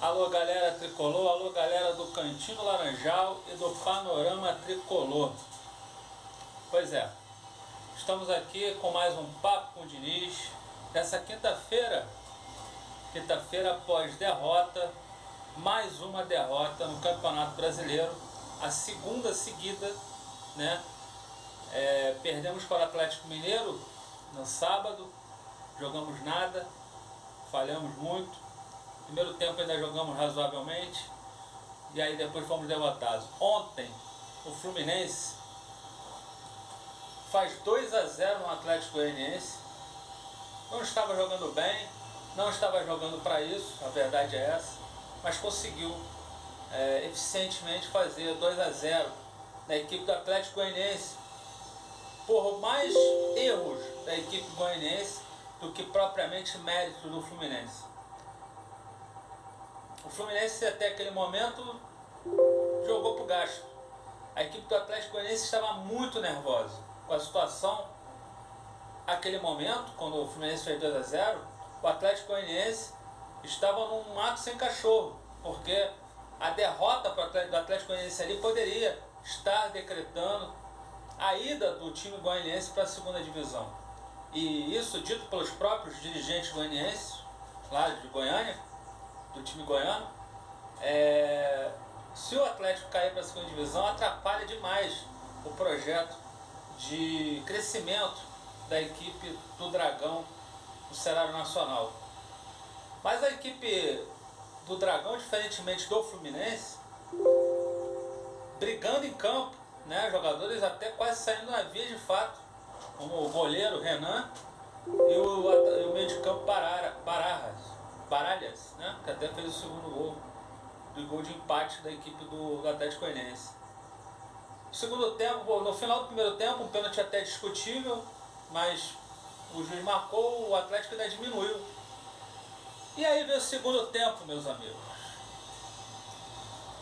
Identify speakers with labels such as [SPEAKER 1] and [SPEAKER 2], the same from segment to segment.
[SPEAKER 1] Alô galera tricolor, alô galera do Cantinho Laranjal e do Panorama Tricolor. Pois é, estamos aqui com mais um Papo com o Diniz. Nessa quinta-feira, quinta-feira após derrota, mais uma derrota no Campeonato Brasileiro, a segunda seguida, né? É, perdemos para o Atlético Mineiro no sábado, jogamos nada, falhamos muito Primeiro tempo ainda jogamos razoavelmente. E aí depois fomos derrotados. Ontem, o Fluminense faz 2 a 0 no Atlético Goianiense. Não estava jogando bem, não estava jogando para isso, a verdade é essa, mas conseguiu é, eficientemente fazer 2 a 0 na equipe do Atlético Goianiense. Por mais erros da equipe goianiense do que propriamente méritos do Fluminense. O Fluminense até aquele momento jogou pro gasto. A equipe do Atlético Goianiense estava muito nervosa com a situação. Aquele momento, quando o Fluminense fez 2 a 0, o Atlético Goianiense estava num mato sem cachorro, porque a derrota do Atlético Goianiense ali poderia estar decretando a ida do time goianiense para a segunda divisão. E isso dito pelos próprios dirigentes goianienses, lá de Goiânia, do time goiano, é, se o Atlético cair para a segunda divisão, atrapalha demais o projeto de crescimento da equipe do Dragão no cenário nacional. Mas a equipe do Dragão, diferentemente do Fluminense, brigando em campo, né, jogadores até quase saindo na via de fato, como o goleiro Renan e o, o meio de campo Bararras. Baralhas, né? que até fez o segundo gol do gol de empate da equipe do, Atlético Goianiense. segundo tempo, no final do primeiro tempo, um pênalti até discutível, mas o juiz marcou, o Atlético ainda diminuiu. E aí veio o segundo tempo, meus amigos.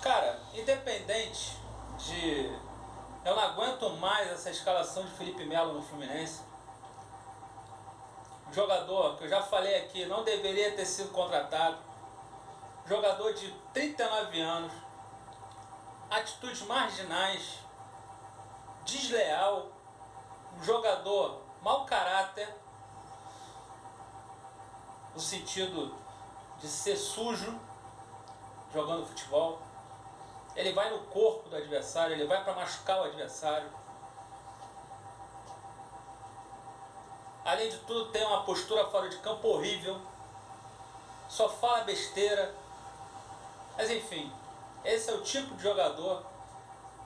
[SPEAKER 1] Cara, independente de. Eu não aguento mais essa escalação de Felipe Melo no Fluminense jogador que eu já falei aqui, não deveria ter sido contratado, jogador de 39 anos, atitudes marginais, desleal, jogador mau caráter, no sentido de ser sujo jogando futebol. Ele vai no corpo do adversário, ele vai para machucar o adversário. Além de tudo, tem uma postura fora de campo horrível. Só fala besteira. Mas enfim, esse é o tipo de jogador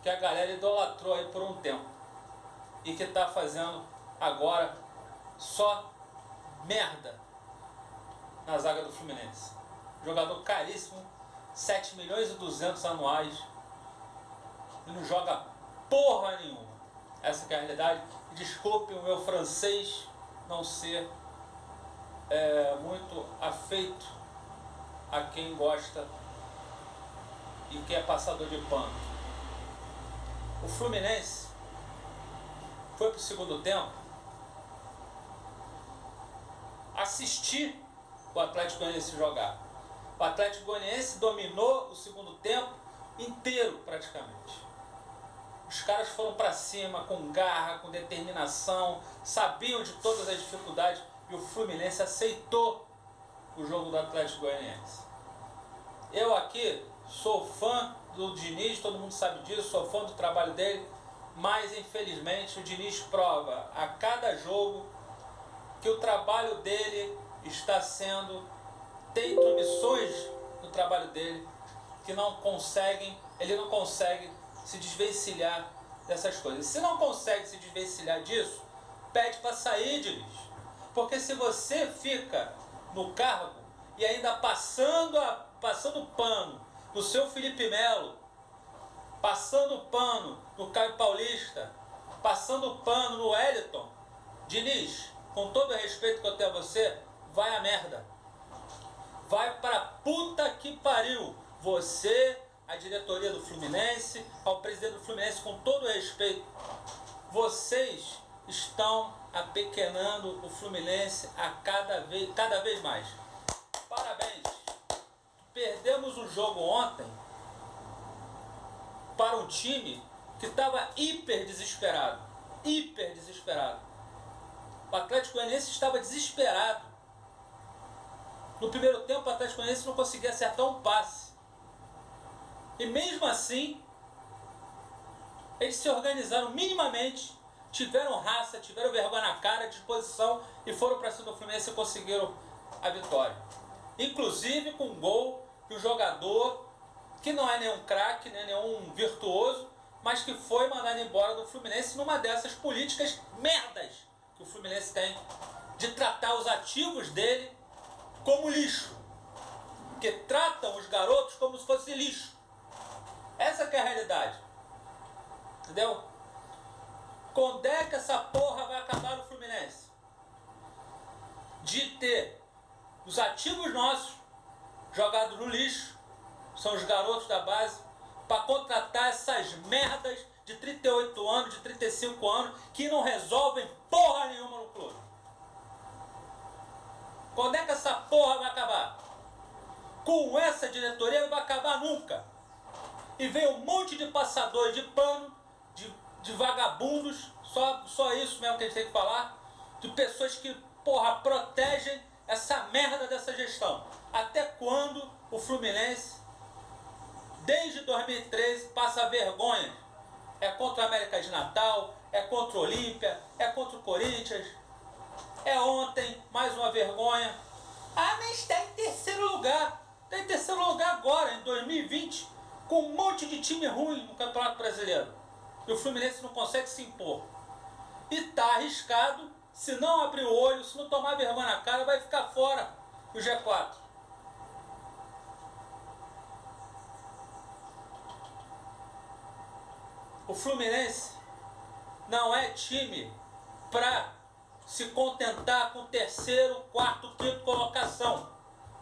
[SPEAKER 1] que a galera idolatrou aí por um tempo. E que está fazendo agora só merda na zaga do Fluminense. Jogador caríssimo, 7 milhões e 200 anuais. E não joga porra nenhuma. Essa é a realidade. Desculpe o meu francês não ser é, muito afeito a quem gosta e que é passador de pano. O Fluminense foi para o segundo tempo assistir o Atlético Goianiense jogar. O Atlético Goianiense dominou o segundo tempo inteiro praticamente. Os caras foram para cima com garra, com determinação, sabiam de todas as dificuldades e o Fluminense aceitou o jogo do Atlético Goianiense. Eu aqui sou fã do Diniz, todo mundo sabe disso, sou fã do trabalho dele, mas infelizmente o Diniz prova a cada jogo que o trabalho dele está sendo tem intromissões no trabalho dele que não conseguem, ele não consegue se desvencilhar dessas coisas. Se não consegue se desvencilhar disso, pede para sair, Diniz. Porque se você fica no cargo e ainda passando, a, passando pano no seu Felipe Melo, passando pano no Caio Paulista, passando pano no Wellington, Diniz, com todo o respeito que eu tenho a você, vai a merda. Vai pra puta que pariu. Você à diretoria do Fluminense, ao presidente do Fluminense, com todo respeito, vocês estão apequenando o Fluminense a cada vez, cada vez mais. Parabéns. perdemos o jogo ontem para um time que estava hiper desesperado. Hiper desesperado. O Atlético Goianiense estava desesperado. No primeiro tempo, o Atlético Goianiense não conseguia acertar um passe. E mesmo assim, eles se organizaram minimamente, tiveram raça, tiveram vergonha na cara, disposição e foram para cima do Fluminense e conseguiram a vitória. Inclusive com um gol que o jogador, que não é nenhum craque, nem nenhum virtuoso, mas que foi mandado embora do Fluminense numa dessas políticas merdas que o Fluminense tem de tratar os ativos dele como lixo. Que tratam os garotos como se fosse lixo. Essa é a realidade. Entendeu? Quando é que essa porra vai acabar no Fluminense? De ter os ativos nossos jogados no lixo, são os garotos da base, para contratar essas merdas de 38 anos, de 35 anos, que não resolvem porra nenhuma no clube. Quando é que essa porra vai acabar? Com essa diretoria vai acabar nunca. E vem um monte de passadores de pano, de, de vagabundos, só, só isso mesmo que a gente tem que falar, de pessoas que, porra, protegem essa merda dessa gestão. Até quando o Fluminense, desde 2013, passa vergonha? É contra a América de Natal, é contra o Olímpia, é contra o Corinthians. É ontem, mais uma vergonha. Ah, mas está em terceiro lugar. Está em terceiro lugar agora, em 2020, com um monte de time ruim no Campeonato Brasileiro. E o Fluminense não consegue se impor. E está arriscado se não abrir o olho, se não tomar vergonha na cara, vai ficar fora do G4. O Fluminense não é time para se contentar com terceiro, quarto, quinto colocação.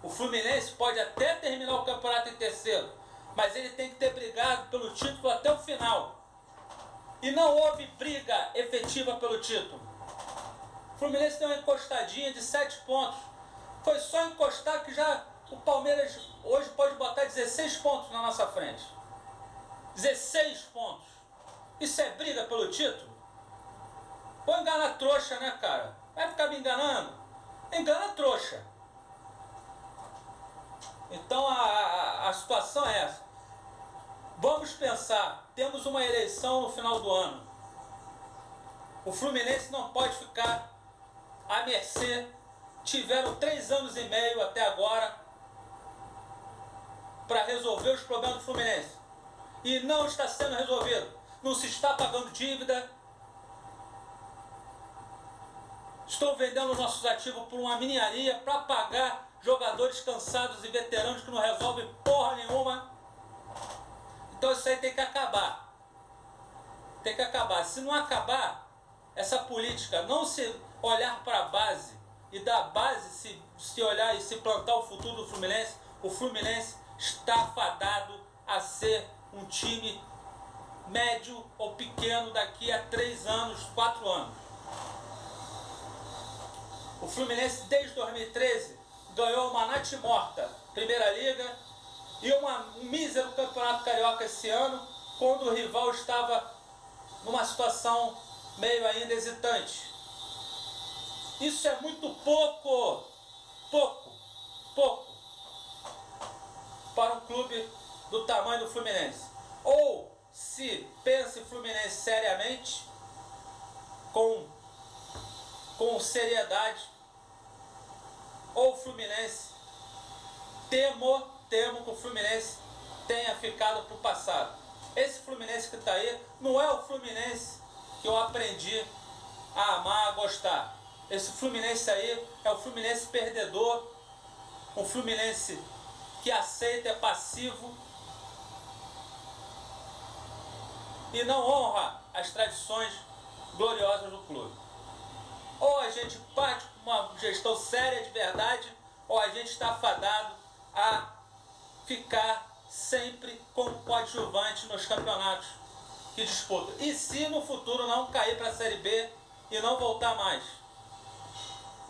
[SPEAKER 1] O Fluminense pode até terminar o campeonato em terceiro, mas ele tem que ter brigado pelo título até o final. E não houve briga efetiva pelo título. Fluminense deu uma encostadinha de 7 pontos. Foi só encostar que já o Palmeiras hoje pode botar 16 pontos na nossa frente. 16 pontos. Isso é briga pelo título? Vou enganar trouxa, né, cara? Vai ficar me enganando? Engana trouxa. Então a, a, a situação é essa. Vamos pensar, temos uma eleição no final do ano. O Fluminense não pode ficar à mercê, tiveram três anos e meio até agora para resolver os problemas do Fluminense. E não está sendo resolvido. Não se está pagando dívida. Estão vendendo nossos ativos por uma miniaria para pagar jogadores cansados e veteranos que não resolvem porra nenhuma. Então isso aí tem que acabar. Tem que acabar. Se não acabar, essa política não se olhar para a base e da base se, se olhar e se plantar o futuro do Fluminense, o Fluminense está fadado a ser um time médio ou pequeno daqui a três anos, quatro anos. O Fluminense desde 2013 ganhou uma nate morta, Primeira Liga, e uma, um mísero Campeonato Carioca esse ano, quando o rival estava numa situação meio ainda hesitante. Isso é muito pouco, pouco, pouco para um clube do tamanho do Fluminense. Ou se pensa em Fluminense seriamente, com, com seriedade, ou Fluminense, temo, temo que o Fluminense tenha ficado para o passado. Esse Fluminense que está aí não é o Fluminense que eu aprendi a amar, a gostar. Esse Fluminense aí é o Fluminense perdedor, um Fluminense que aceita, é passivo e não honra as tradições gloriosas do clube. Ou a gente parte com uma gestão séria de verdade, ou a gente está fadado a ficar sempre como coadjuvante nos campeonatos que disputa. E se no futuro não cair para a Série B e não voltar mais?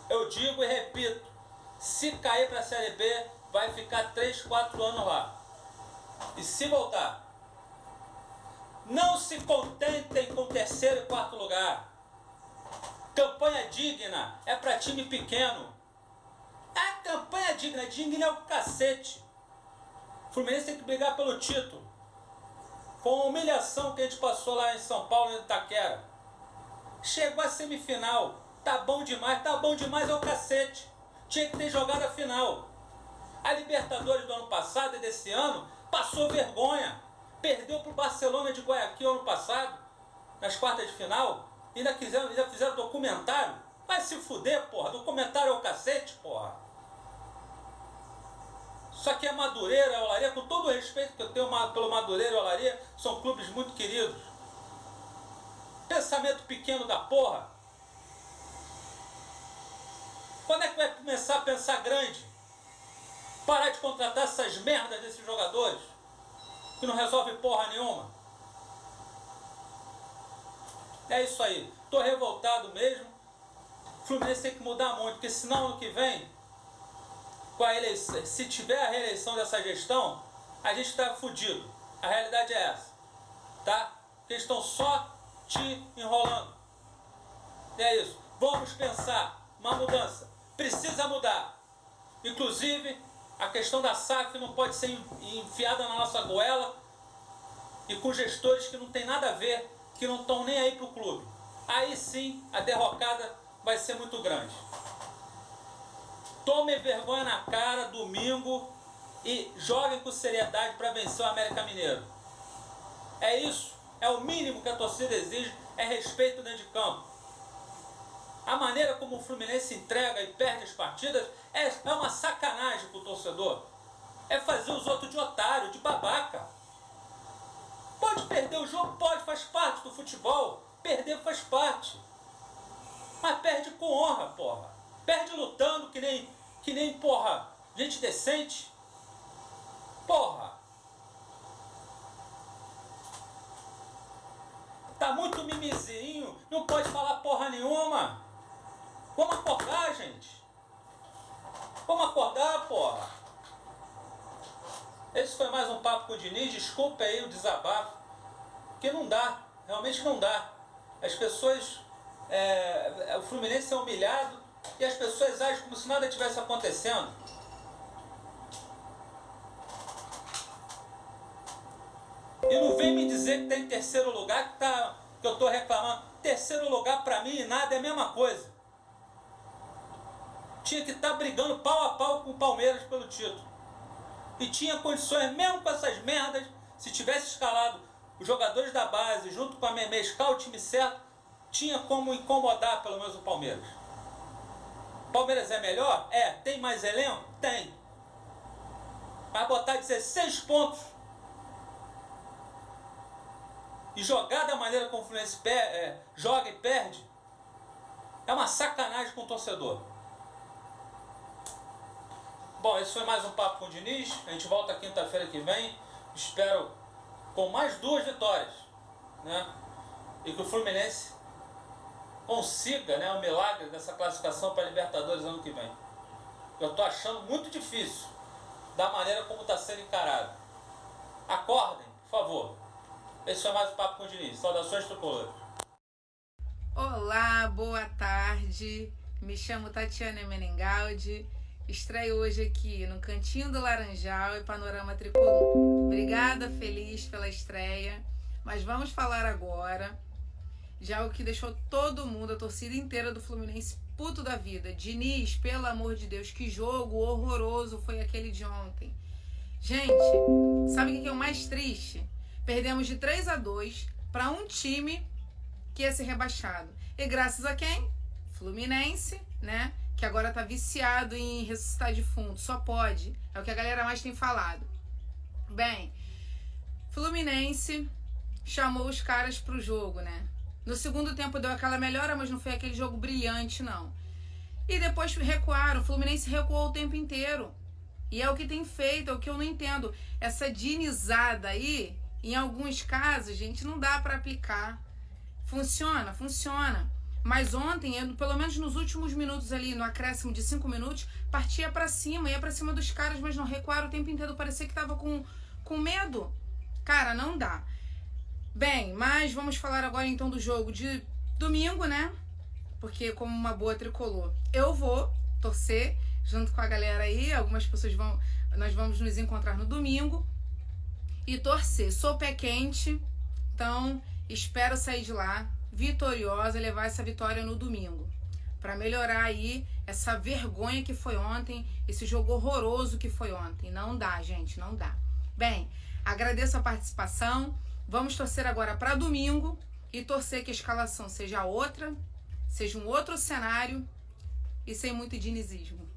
[SPEAKER 1] Eu digo e repito, se cair para a Série B, vai ficar 3, 4 anos lá. E se voltar, não se contentem com terceiro e quarto lugar. Campanha digna é para time pequeno. A campanha digna, digna é o cacete. Fluminense tem que brigar pelo título. Com a humilhação que a gente passou lá em São Paulo, em Itaquera. Chegou a semifinal. Tá bom demais, tá bom demais é o cacete. Tinha que ter jogado a final. A Libertadores do ano passado e desse ano passou vergonha. Perdeu pro Barcelona de Guayaquil ano passado, nas quartas de final. Ainda, quiseram, ainda fizeram documentário. Vai se fuder, porra. Documentário é o cacete, porra. Só que a Madureira a Olaria, com todo o respeito que eu tenho pelo Madureira e Olaria, são clubes muito queridos. Pensamento pequeno da porra. Quando é que vai começar a pensar grande? Parar de contratar essas merdas desses jogadores que não resolve porra nenhuma. É isso aí. Tô revoltado mesmo. O Fluminense tem que mudar muito, porque senão ano que vem, com a eleição, se tiver a reeleição dessa gestão, a gente está fudido. A realidade é essa. Tá? Porque estão só te enrolando. E é isso. Vamos pensar uma mudança. Precisa mudar. Inclusive, a questão da SAF não pode ser enfiada na nossa goela e com gestores que não tem nada a ver, que não estão nem aí para o clube. Aí sim a derrocada vai ser muito grande. Tome vergonha na cara domingo e joguem com seriedade para vencer o América Mineiro. É isso, é o mínimo que a torcida exige, é respeito dentro de campo. A maneira como o Fluminense entrega e perde as partidas é, é uma sacanagem para o torcedor. É fazer os outros de otário, de babaca. Pode perder o jogo? Pode, faz parte do futebol. Perder faz parte. Mas perde com honra, porra. Perde lutando que nem, que nem porra, gente decente. Porra. Tá muito mimizinho, não pode falar porra nenhuma. Vamos acordar, gente. Vamos acordar, porra. Esse foi mais um papo com o Diniz. Desculpa aí o desabafo. Porque não dá. Realmente não dá. As pessoas. É, o Fluminense é humilhado e as pessoas agem como se nada tivesse acontecendo. E não vem me dizer que está em terceiro lugar que, tá, que eu estou reclamando. Terceiro lugar para mim e nada é a mesma coisa tinha que estar tá brigando pau a pau com o Palmeiras pelo título. E tinha condições, mesmo com essas merdas, se tivesse escalado os jogadores da base junto com a mesclar o time certo, tinha como incomodar pelo menos o Palmeiras. Palmeiras é melhor? É. Tem mais elenco? Tem. Vai botar 16 pontos e jogar da maneira como o Fluminense é, joga e perde é uma sacanagem com o torcedor. Bom, esse foi mais um Papo com o Diniz. A gente volta quinta-feira que vem. Espero com mais duas vitórias. Né? E que o Fluminense consiga né, o milagre dessa classificação para a Libertadores ano que vem. Eu estou achando muito difícil da maneira como está sendo encarado. Acordem, por favor. Esse foi mais um Papo com o Diniz. Saudações, tricolores.
[SPEAKER 2] Olá, boa tarde. Me chamo Tatiana Meningaldi Estreio hoje aqui no Cantinho do Laranjal e Panorama Tricolor. Obrigada, feliz pela estreia. Mas vamos falar agora de algo que deixou todo mundo, a torcida inteira do Fluminense, puto da vida. Diniz, pelo amor de Deus, que jogo horroroso foi aquele de ontem. Gente, sabe o que é o mais triste? Perdemos de 3 a 2 para um time que ia ser rebaixado. E graças a quem? Fluminense, né? que agora tá viciado em ressuscitar defunto. Só pode. É o que a galera mais tem falado. Bem, Fluminense chamou os caras pro jogo, né? No segundo tempo deu aquela melhora, mas não foi aquele jogo brilhante, não. E depois recuaram. O Fluminense recuou o tempo inteiro. E é o que tem feito, é o que eu não entendo. Essa dinizada aí, em alguns casos, gente, não dá para aplicar. Funciona, funciona. Mas ontem, eu, pelo menos nos últimos minutos ali, no acréscimo de cinco minutos, partia para cima, ia para cima dos caras, mas não recuaram o tempo inteiro. Parecia que tava com, com medo. Cara, não dá. Bem, mas vamos falar agora então do jogo de domingo, né? Porque como uma boa tricolor, eu vou torcer junto com a galera aí. Algumas pessoas vão, nós vamos nos encontrar no domingo e torcer. Sou pé quente, então espero sair de lá vitoriosa, levar essa vitória no domingo. Para melhorar aí essa vergonha que foi ontem, esse jogo horroroso que foi ontem. Não dá, gente, não dá. Bem, agradeço a participação. Vamos torcer agora para domingo e torcer que a escalação seja outra, seja um outro cenário e sem muito dinizismo.